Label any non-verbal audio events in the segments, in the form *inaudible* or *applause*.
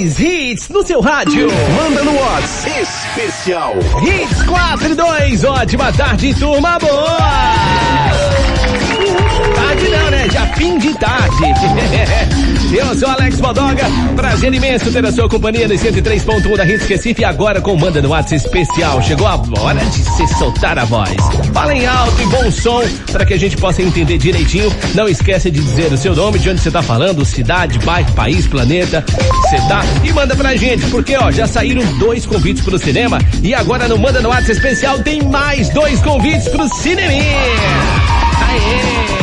mais hits no seu rádio. Manda no WhatsApp especial. Hits 4 e 2, ótima tarde, turma boa! Tarde não, né? Já fim de tarde. *laughs* Eu sou Alex Bodoga, prazer imenso ter a sua companhia no 103.1 da Hits Recife e agora com Manda no WhatsApp especial. Chegou a hora de se soltar a voz. Fala em alto e bom som para que a gente possa entender direitinho. Não esqueça de dizer o seu nome, de onde você tá falando, cidade, bairro, país, planeta, você tá e manda pra gente, porque ó, já saíram dois convites pro cinema e agora no Manda no WhatsApp especial tem mais dois convites pro cinema. Aê!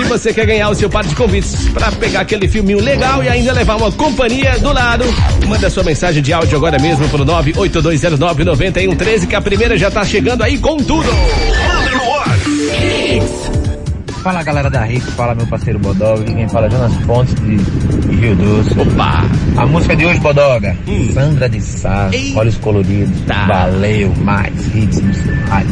Se você quer ganhar o seu par de convites para pegar aquele filminho legal e ainda levar uma companhia do lado, manda sua mensagem de áudio agora mesmo pro 982099113 que a primeira já tá chegando aí com tudo. Fala galera da Rick, fala meu parceiro Bodoga, quem fala é Jonas Pontes de Rio Doce. Opa! A música de hoje, Bodoga, Hum. Sandra de Sá. Olhos Coloridos, Tá. valeu, mais seu rádio.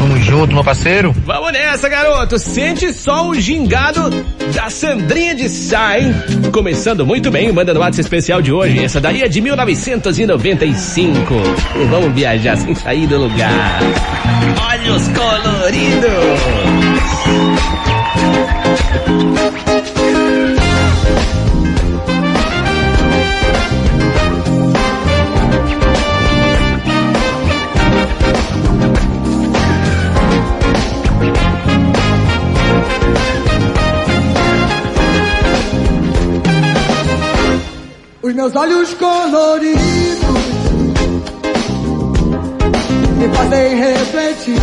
Tamo junto, meu parceiro. Vamos nessa, garoto! Sente só o gingado da Sandrinha de Sá, hein? Começando muito bem, manda no WhatsApp especial de hoje. Essa daí é de 1995. E vamos viajar sem sair do lugar. Olhos coloridos! Os meus olhos coloridos me fazem refletir.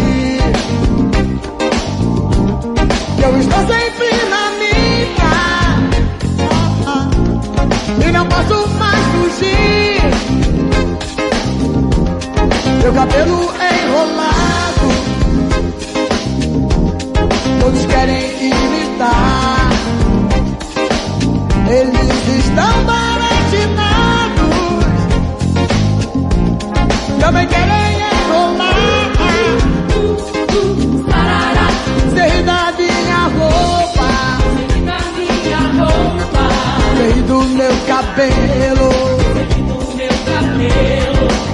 Que eu estou sempre na minha e não posso mais fugir. Meu cabelo enrolado, todos querem imitar. Eles estão baratinados cabelo.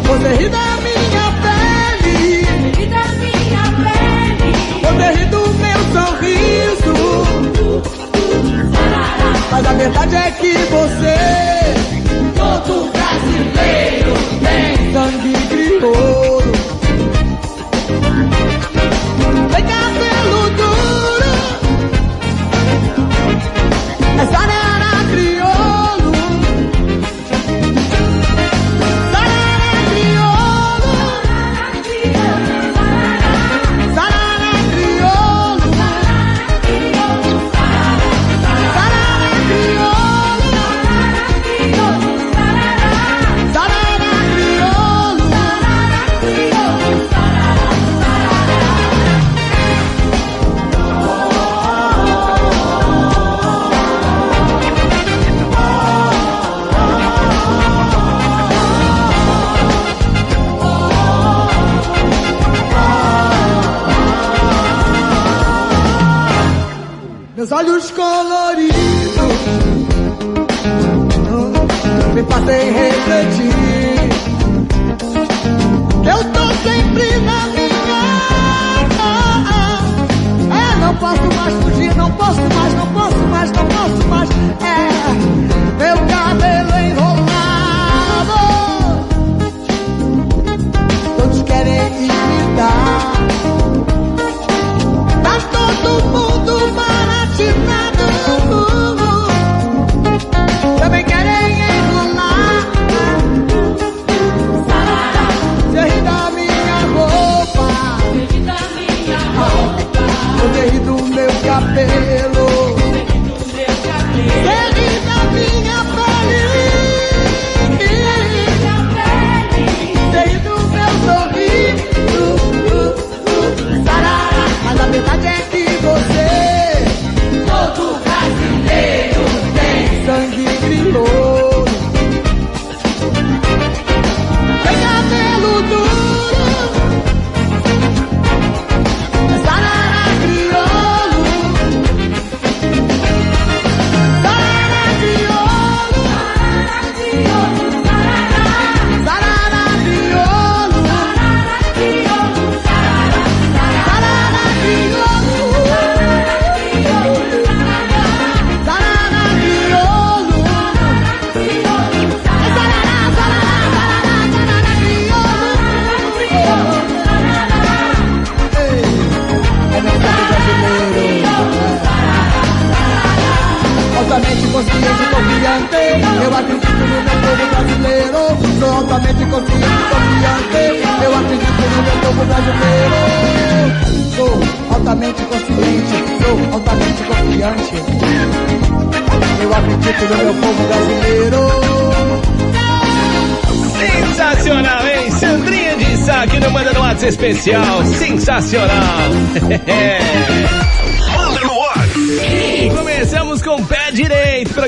Você ri da minha pele. Você ri do meu sorriso. Mas a verdade é que você Todo brasileiro me fazem refletir. Eu tô sempre na minha. É, não posso mais fugir, não posso mais, não posso mais, não posso mais. É, meu cabelo enrolado. Todos querem imitar. Tá todo mundo baratinado cabelo. Feliz a minha pele. Feliz a meu sorriso. Uh, mas a verdade é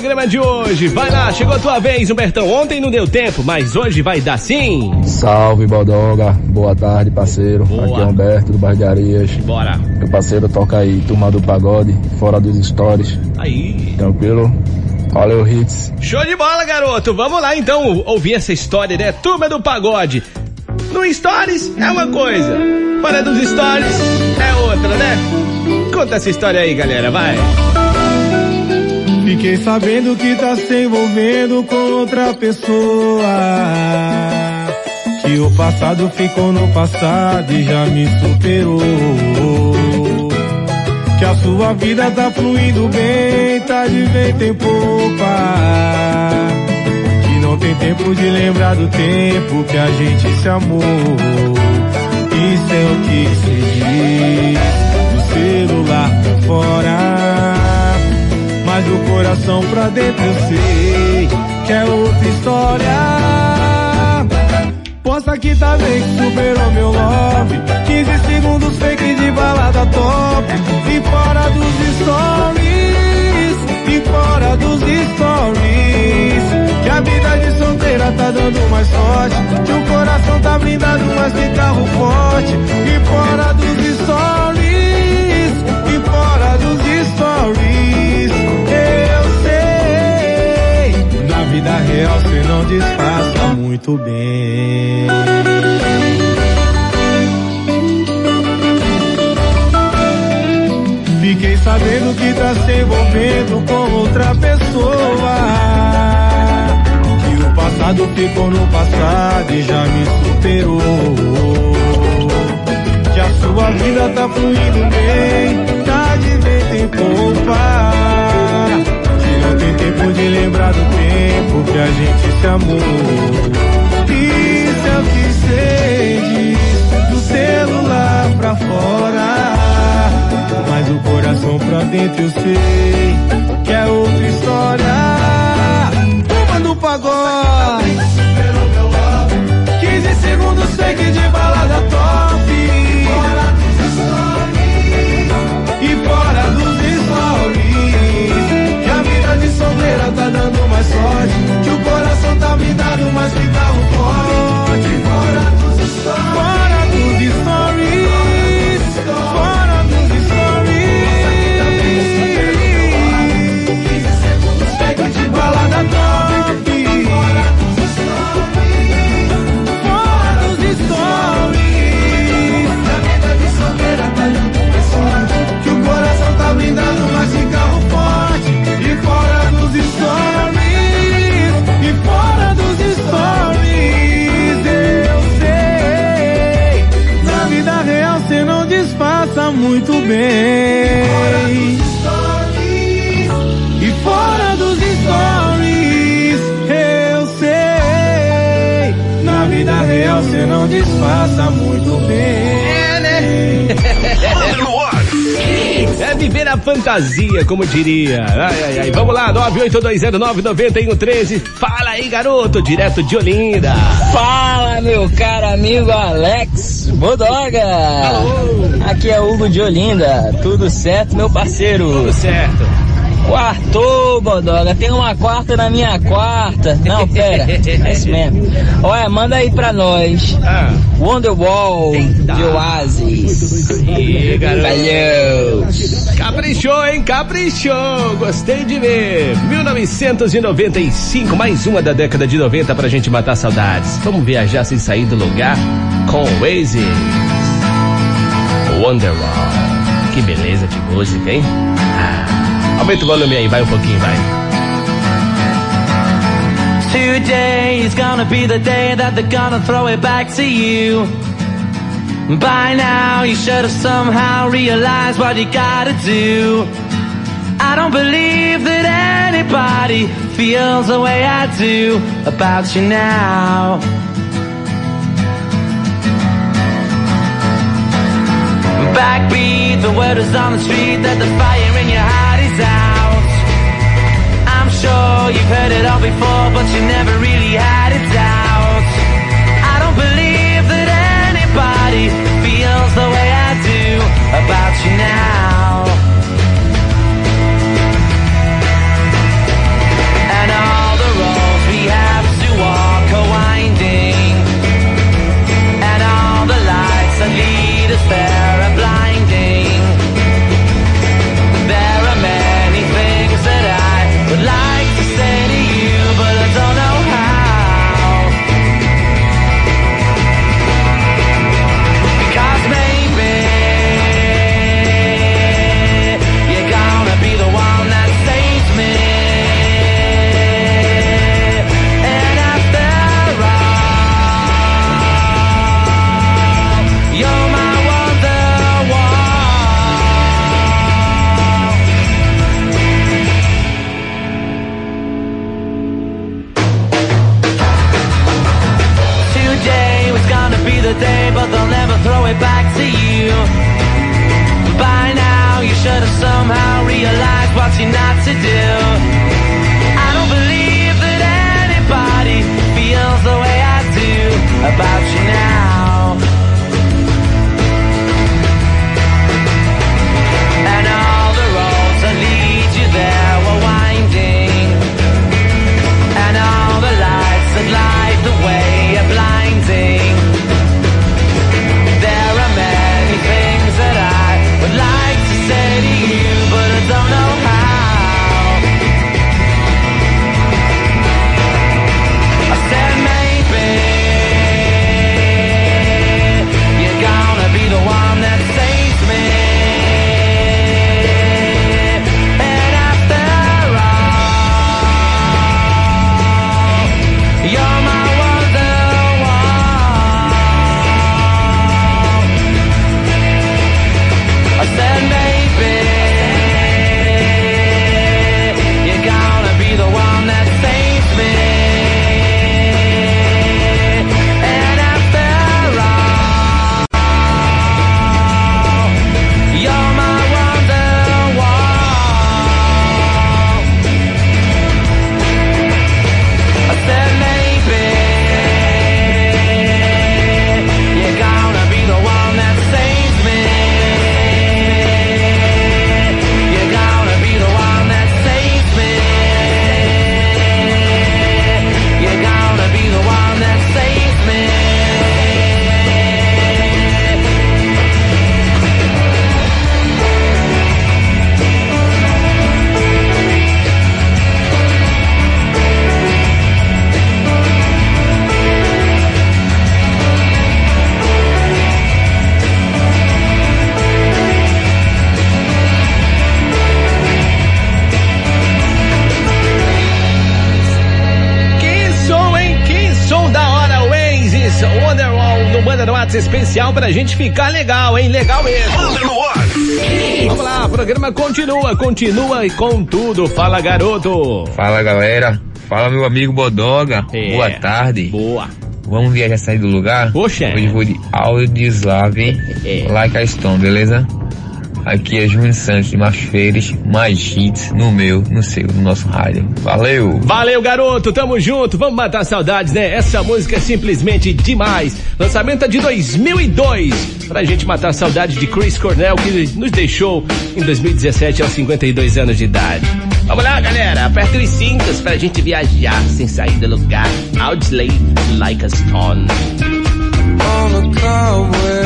programa de hoje. Vai lá, chegou a tua vez, Humbertão. Ontem não deu tempo, mas hoje vai dar sim. Salve Bodoga, boa tarde parceiro, Boa. aqui é Humberto do Bairro de Arias, Bora. meu parceiro toca aí, turma do pagode, fora dos stories, Aí. tranquilo? Valeu Hits, Show de bola, garoto. Vamos lá então ouvir essa história, né? Turma do pagode. No Stories é uma coisa, fora dos Stories é outra, né? Conta essa história aí, galera, vai. Fiquei sabendo que tá se envolvendo com outra pessoa. Que o passado ficou no passado e já me superou. Que a sua vida tá fluindo bem, tá de vento em popa. Que não tem tempo de lembrar do tempo que a gente se amou. Isso é o que se diz do celular fora. Mas do coração pra dentro eu sei que é outra história. Posta que tá bem que superou meu love. 15 segundos fake de balada top. E fora dos stories, e fora dos stories. Que a vida de solteira tá dando mais sorte. Que o coração tá blindado, mas tem carro forte. Muito bem. Fiquei sabendo que tá se envolvendo com outra pessoa. Que o passado ficou no passado e já me superou. Que a sua vida tá fluindo bem, tá de vento em popa. Tempo de lembrar do tempo que a gente se amou. Isso é o que diz, do celular pra fora. Mas o coração pra dentro eu sei que é outra história. Turma do pagode. Fantasia, como diria. Ai, ai, ai. Vamos lá, 982099113. Fala aí, garoto, direto de Olinda. Fala, meu caro amigo Alex Bodoga. Aqui é Hugo de Olinda. Tudo certo, meu parceiro? Tudo certo. Quartou, Bodoga. Tem uma quarta na minha quarta. Não, pera. É isso mesmo. Olha, manda aí pra nós. Ah, Wonderwall de Oasis. Ih. Valeu. Caprichou, hein? Caprichou! Gostei de ver. 1995, mais uma da década de 90 pra gente matar saudades. Vamos viajar sem sair do lugar com o Oasis. Wonderwall. Que beleza de música, hein? Aumenta o volume aí, vai um pouquinho, vai. Today is gonna be the day that they're gonna throw it back to you. By now you should have somehow realized what you gotta do. I don't believe that anybody feels the way I do about you now. Backbeat, the word is on the street that the fire in your house sure you've heard it all before, but you never really have. pra gente ficar legal, hein? Legal mesmo. Vamos lá, o programa continua, continua e com tudo. Fala, garoto. Fala, galera. Fala, meu amigo Bodoga. É. Boa tarde. Boa. Vamos viajar sair do lugar? Poxa. Hoje vou de Audislave, é. like a Stone, beleza? Aqui é Júnior Santos de Machfeiras, mais hits no meu, no seu, no nosso rádio. Valeu! Valeu, garoto! Tamo junto! Vamos matar saudades, né? Essa música é simplesmente demais. Lançamento é de 2002. Pra gente matar saudades de Chris Cornell, que nos deixou em 2017 aos 52 anos de idade. Vamos lá, galera! Aperta os cintos pra gente viajar sem sair do lugar. Outslay like a stone. On a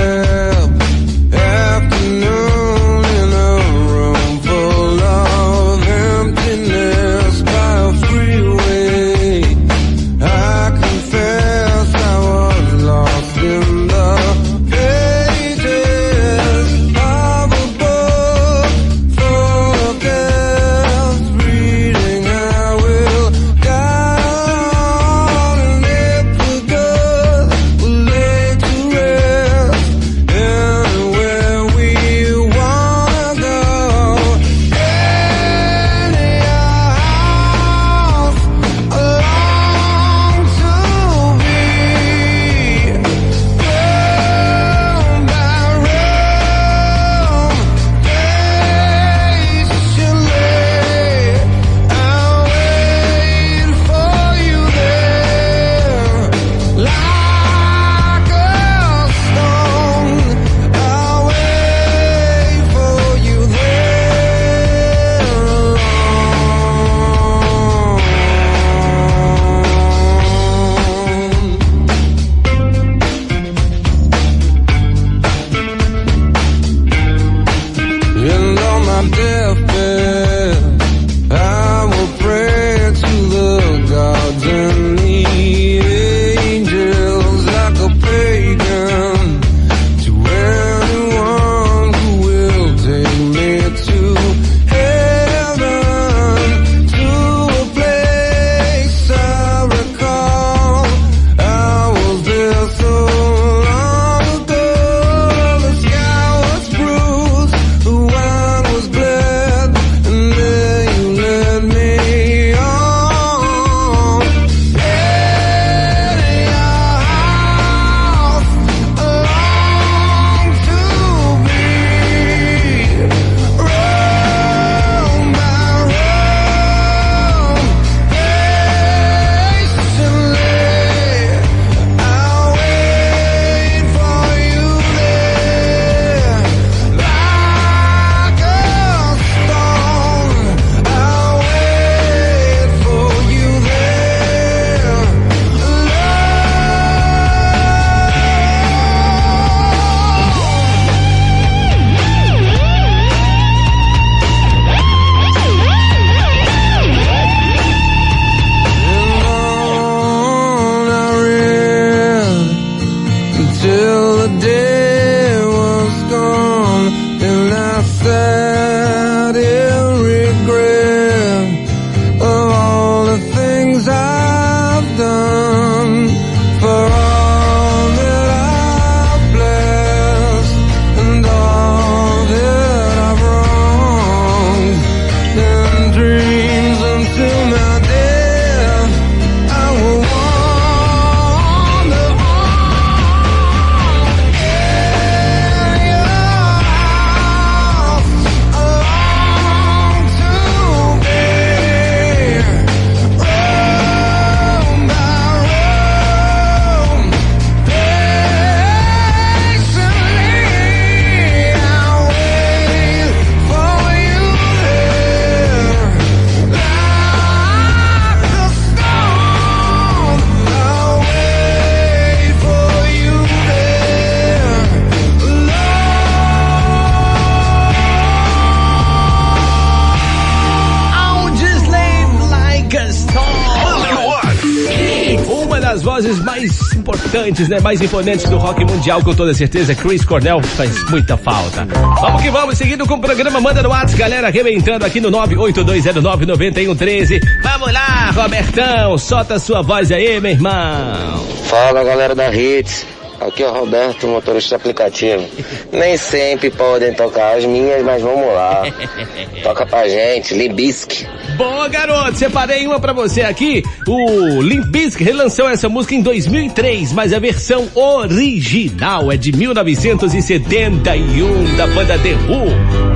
né? Mais imponentes do rock mundial, com toda certeza. Chris Cornell faz muita falta. Vamos que vamos, seguindo com o programa Manda no WhatsApp, galera, arrebentando aqui no 982099113. Vamos lá, Robertão, solta sua voz aí, meu irmão. Fala galera da Hits, aqui é o Roberto, motorista aplicativo. Nem sempre podem tocar as minhas, mas vamos lá. *laughs* Toca pra gente, Libisque. Boa, garoto, separei uma pra você aqui. O Limp Bizkit relançou essa música em 2003, mas a versão original é de 1971 da banda The Who.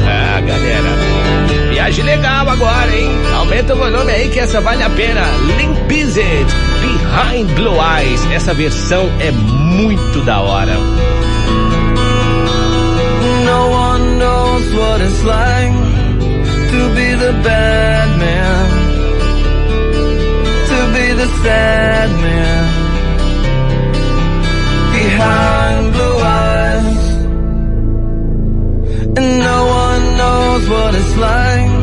Ah, galera. Viagem legal agora, hein? Aumenta o volume aí que essa vale a pena. Limp Bizkit, Behind Blue Eyes. Essa versão é muito da hora. No one knows what it's like to be the bad man, to be the sad man behind blue eyes. And no one knows what it's like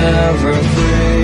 never free.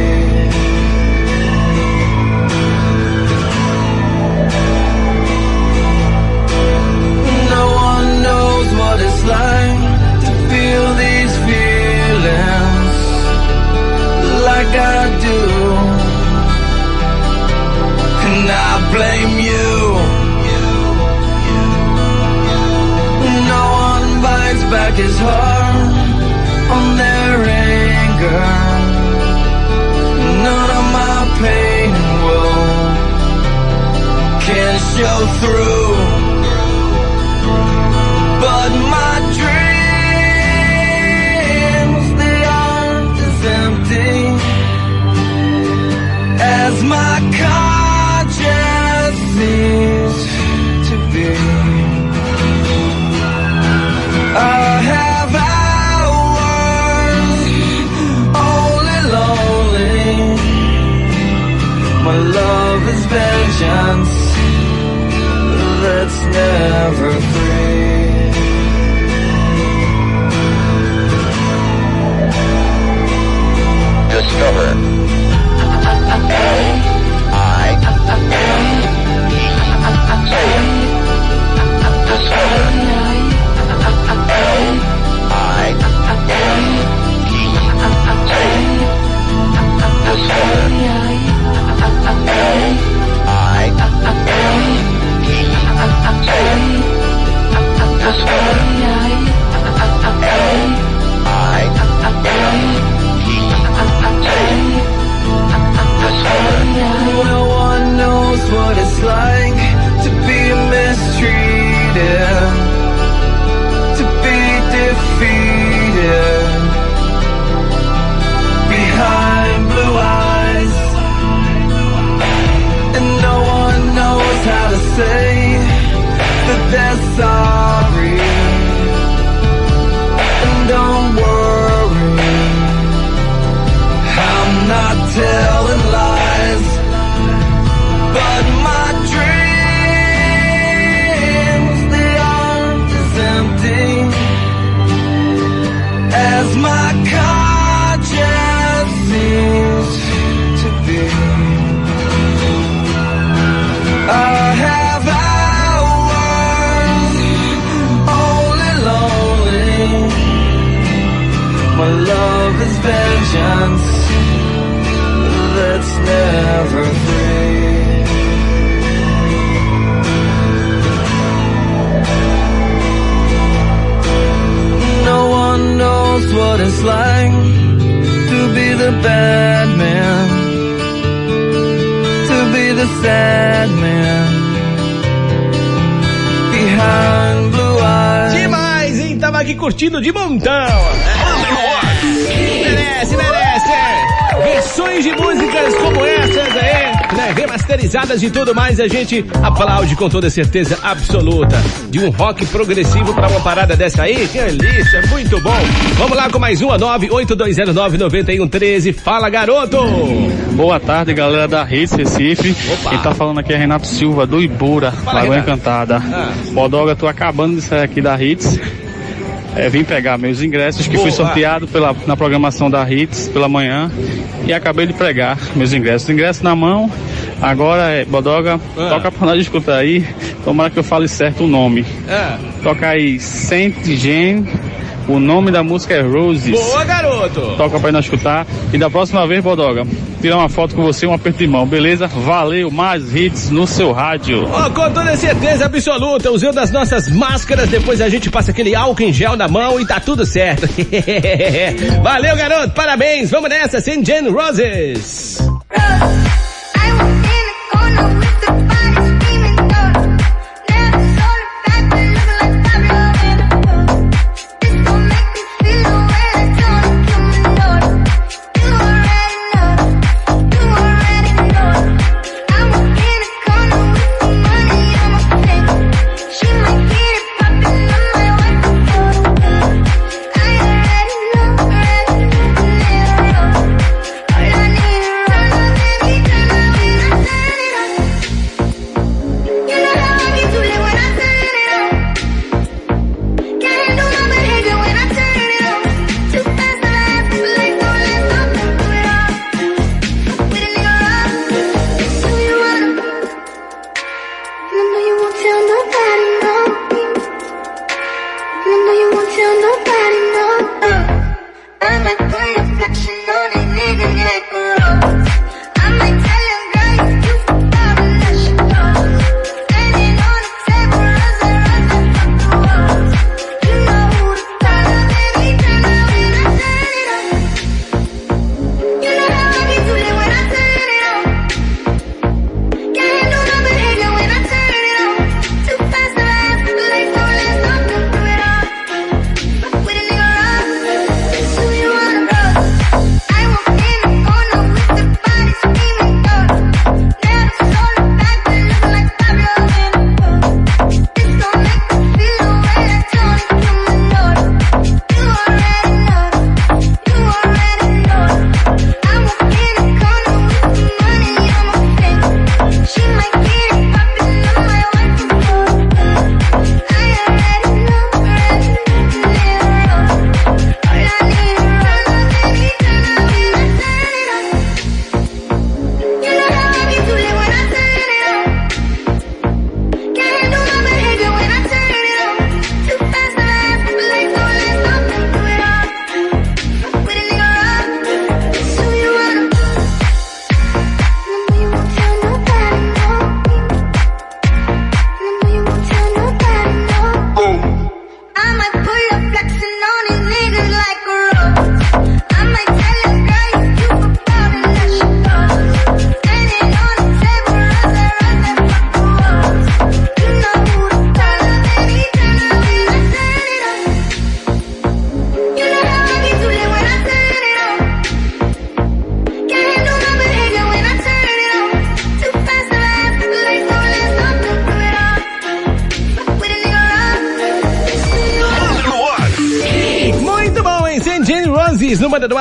Remasterizadas e tudo mais, a gente aplaude com toda certeza absoluta. De um rock progressivo pra uma parada dessa aí, que delícia, muito bom. Vamos lá com mais uma, 982099113. Fala, garoto! Boa tarde, galera da Hits Recife. Opa. Quem tá falando aqui é Renato Silva, do Ibura, Fala, Lagoa Renato. Encantada. Ah. Bodoga, tô acabando de sair aqui da Hits. É, vim pegar meus ingressos que Boa. fui sorteado pela, na programação da Hits pela manhã e acabei de pregar meus ingressos. Ingresso na mão, agora é Bodoga, Ah. toca pra nós escutar aí, tomara que eu fale certo o nome. Ah, Toca aí Saint Jean, o nome da música é Roses. boa, garoto! Toca pra nós escutar. E da próxima vez, Bodoga, tirar uma foto com você, um aperto de mão, beleza? Valeu, mais hits no seu rádio. Ó, com toda certeza absoluta, usando as nossas máscaras, depois a gente passa aquele álcool em gel na mão e tá tudo certo. *laughs* Valeu, garoto, parabéns, vamos nessa, St. Jane Roses.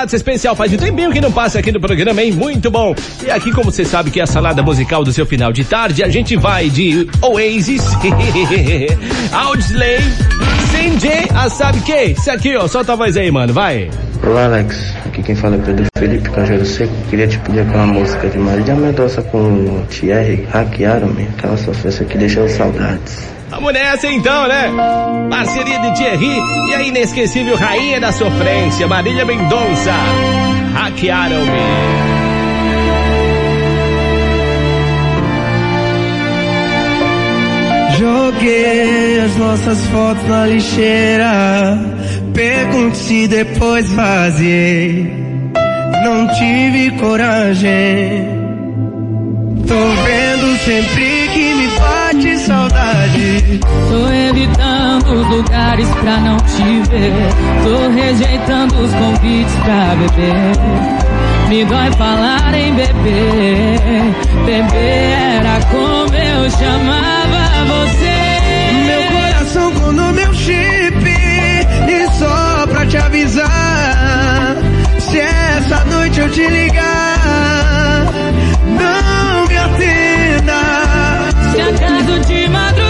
WhatsApp especial. Faz um tempinho que não passa aqui no programa, hein? Muito bom. E aqui, como você sabe que é a salada musical do seu final de tarde, a gente vai de Oasis, *laughs* Audsley, St. Jane, ah, sabe que? Isso aqui, ó, solta a voz aí, mano, vai. Olá Alex, aqui quem fala é Pedro Felipe Canjeiro Seco. Queria te pedir aquela música de Marília Mendonça com o Thierry, hackearam-me, aquela sofrência que deixou saudades. Vamos nessa então, né? Parceria de Thierry e a inesquecível rainha da sofrência, Marília Mendonça. Hackearam-me. Joguei as nossas fotos na lixeira. Pergunte se depois vaziei. Não tive coragem. Tô vendo sempre bate saudade. Tô evitando os lugares pra não te ver. Tô rejeitando os convites pra beber. Me dói falar em beber. Beber era como eu chamava você. Meu coração com no meu chip. E só pra te avisar. Se essa noite eu te ligar, Se acaso de madrugada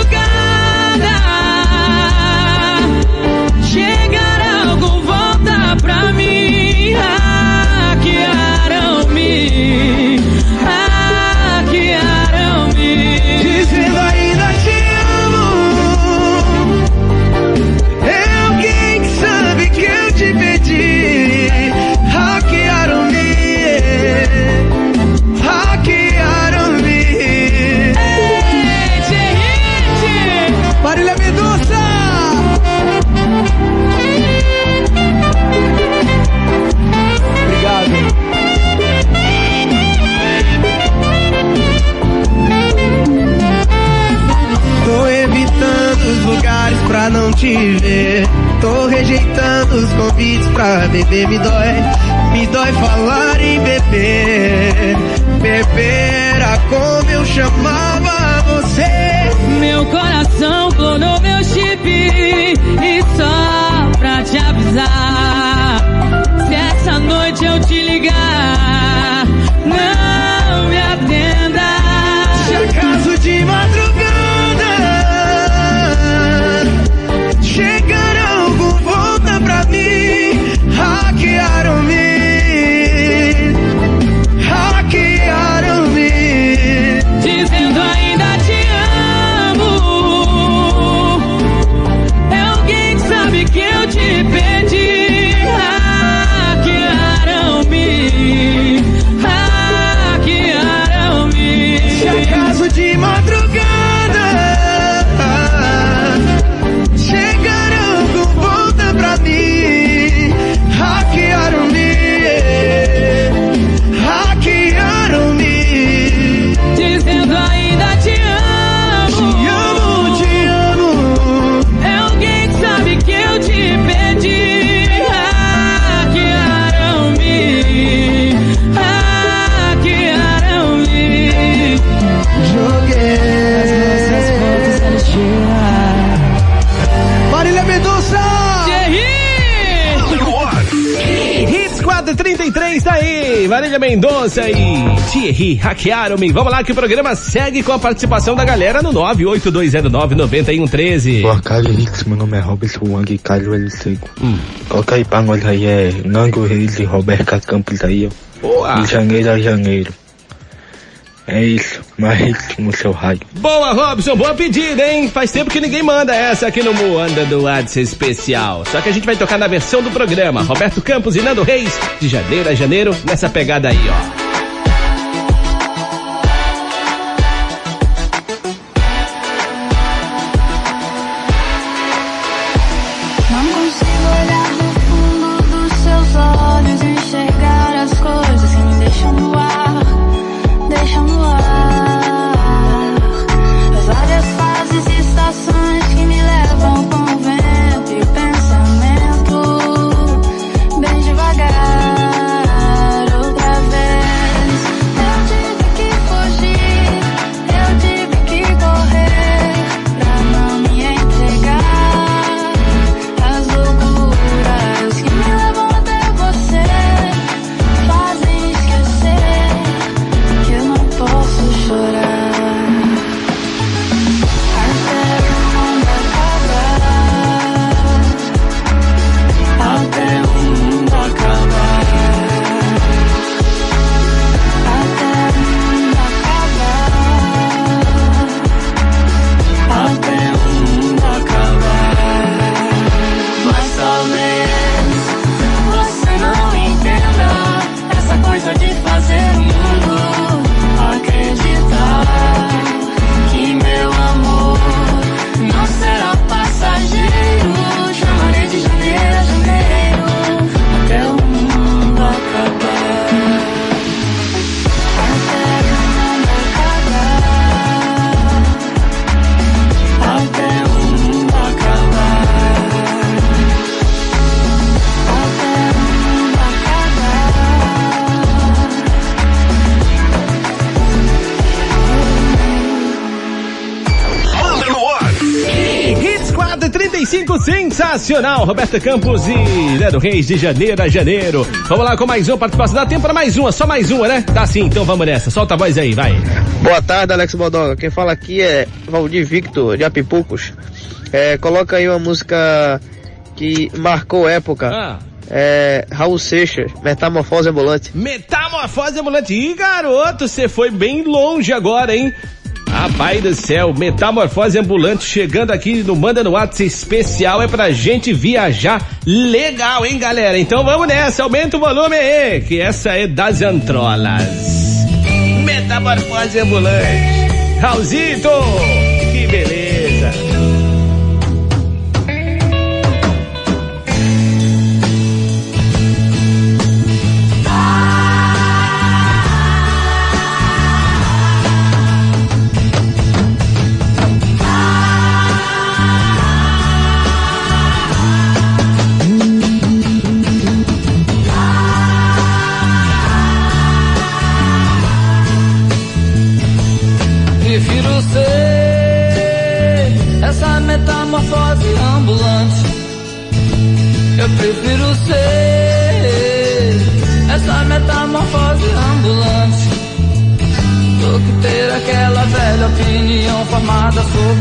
Mendonça e Thierry hackearam-me. Vamos lá que o programa segue com a participação da galera no 982099113. Boa Hits. Meu nome é Robson Wang Carlos L. Seco. Coloca aí pra nós aí, é Nango Reis e Roberta Campos aí, ó. Boa. De janeiro a janeiro. É isso, mais hits no seu raio. Boa, Robson, boa pedida, hein? Faz tempo que ninguém manda essa aqui no Moanda do WhatsApp especial. Só que a gente vai tocar na versão do programa. Roberto Campos e Nando Reis, de janeiro a janeiro, nessa pegada aí, ó. Sensacional, Roberta Campos e Leandro Reis de janeiro a janeiro. Vamos lá com mais uma participação. Dá tempo para mais uma, só mais uma, né? Tá sim, então vamos nessa. Solta a voz aí, vai. Boa tarde, Alex Bodoga. Quem fala aqui é Valdir Victor, de Apipucos. É, coloca aí uma música que marcou época. Ah. É, Raul Seixas, Metamorfose Ambulante. Metamorfose ambulante. Ih, garoto, você foi bem longe agora, hein? Rapaz do céu, metamorfose ambulante chegando aqui no Manda no WhatsApp especial é pra gente viajar legal, hein, galera? Então vamos nessa, aumenta o volume aí, que essa é das antrolas. Metamorfose ambulante. Raulzito,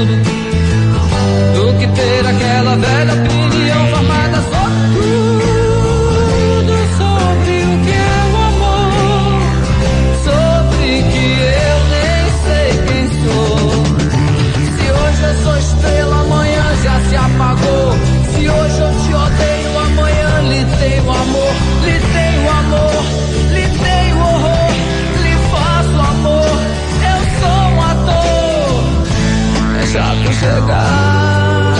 tudo. Do que ter aquela velha opinião chegar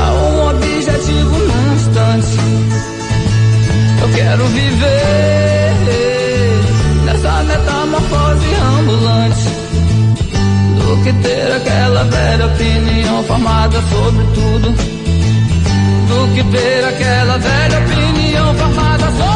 a um objetivo num instante. Eu quero viver nessa metamorfose ambulante do que ter aquela velha opinião formada sobre tudo. Do que ter aquela velha opinião formada sobre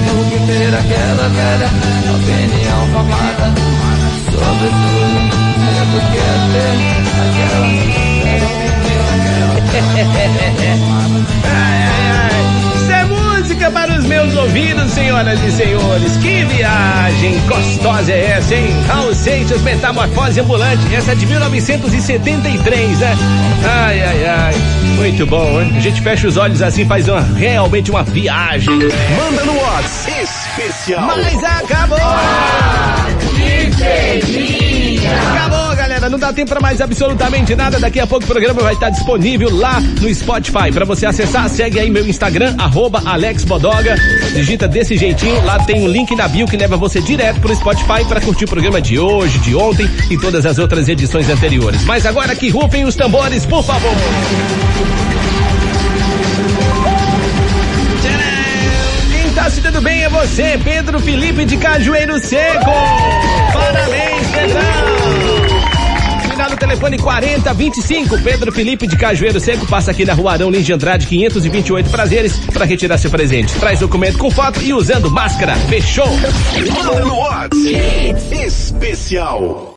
Que ter aquela velha opinião formada sobre tudo. É do que é ter aquela velha *laughs* Ai, ouvidos, senhoras e senhores. Que viagem gostosa é essa, hein? Raul Seixas, Metamorfose Ambulante. Essa é de 1973, né? Ai, ai, ai. Muito bom, hein? A gente fecha os olhos assim, faz uma, realmente uma viagem. Manda no WhatsApp especial. Mas acabou! Acabou, galera. Não dá tempo pra mais absolutamente nada. Daqui a pouco o programa vai estar disponível lá no Spotify. Pra você acessar, segue aí meu Instagram, arroba Alex Bodoga. Digita desse jeitinho. Lá tem um link na bio que leva você direto pro Spotify pra curtir o programa de hoje, de ontem e todas as outras edições anteriores. Mas agora que rufem os tambores, por favor. Quem tá se dando bem é você, Pedro Felipe de Cajueiro Seco. Parabéns, Pedrão. Final do telefone telefone 4025. Pedro Felipe de Cajueiro Seco passa aqui na rua Arão Lins de Andrade 528 Prazeres para retirar seu presente. Traz documento com foto e usando máscara. Fechou? Manda no. Especial.